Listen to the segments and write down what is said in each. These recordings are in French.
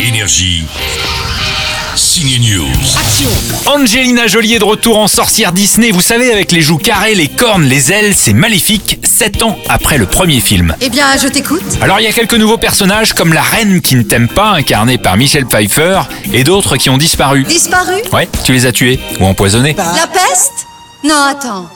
Énergie. Signe News. Angelina Jolie est de retour en sorcière Disney, vous savez, avec les joues carrées, les cornes, les ailes, c'est maléfique, 7 ans après le premier film. Eh bien, je t'écoute. Alors il y a quelques nouveaux personnages comme la reine qui ne t'aime pas, incarnée par Michelle Pfeiffer, et d'autres qui ont disparu. Disparu Ouais, tu les as tués ou empoisonnés. La peste Non, attends.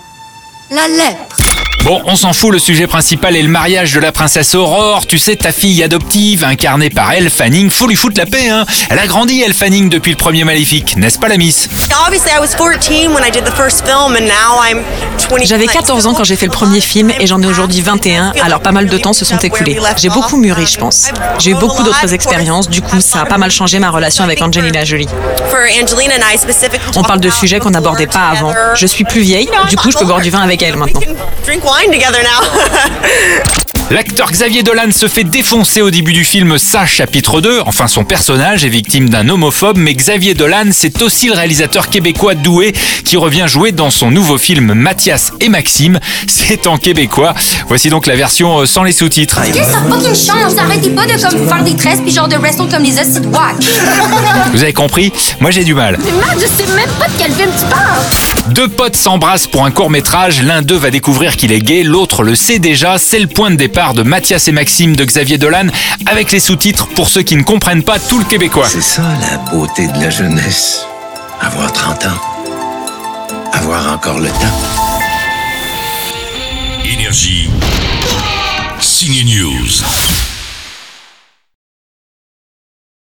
La lèpre. Bon, on s'en fout, le sujet principal est le mariage de la princesse Aurore. Tu sais, ta fille adoptive, incarnée par Elle Fanning, faut lui foutre la paix, hein. Elle a grandi, Elle Fanning, depuis le premier Maléfique, n'est-ce pas la Miss? Obviously, I was 14 when I did the first film, and now I'm 20. J'avais 14 ans quand j'ai fait le premier film et j'en ai aujourd'hui 21, alors pas mal de temps se sont écoulés. J'ai beaucoup mûri, je pense. J'ai eu beaucoup d'autres expériences, du coup ça a pas mal changé ma relation avec Angelina Jolie. For Angelina and I specifically On parle de sujets qu'on n'abordait pas avant. Je suis plus vieille, du coup je peux boire du vin avec elle maintenant. Wine together now. L'acteur Xavier Dolan se fait défoncer au début du film Ça, chapitre 2. Enfin, son personnage est victime d'un homophobe, mais Xavier Dolan, c'est aussi le réalisateur québécois doué qui revient jouer dans son nouveau film Mathias et Maxime. C'est en québécois. Voici donc la version euh, sans les sous-titres. Qu'est-ce que ça fucking change? Arrêtez pas de comme faire des tresses puis genre de wrestle comme les hosties de wack. Vous avez compris? Moi j'ai du mal. Mais Matt, je sais même pas de quel film tu parles. Deux potes s'embrassent pour un court métrage, l'un d'eux va découvrir qu'il est gay, l'autre le sait déjà, c'est le point de départ de Mathias et Maxime de Xavier Dolan, avec les sous-titres pour ceux qui ne comprennent pas tout le québécois. C'est ça la beauté de la jeunesse. Avoir 30 ans. Avoir encore le temps. Énergie. Signe News.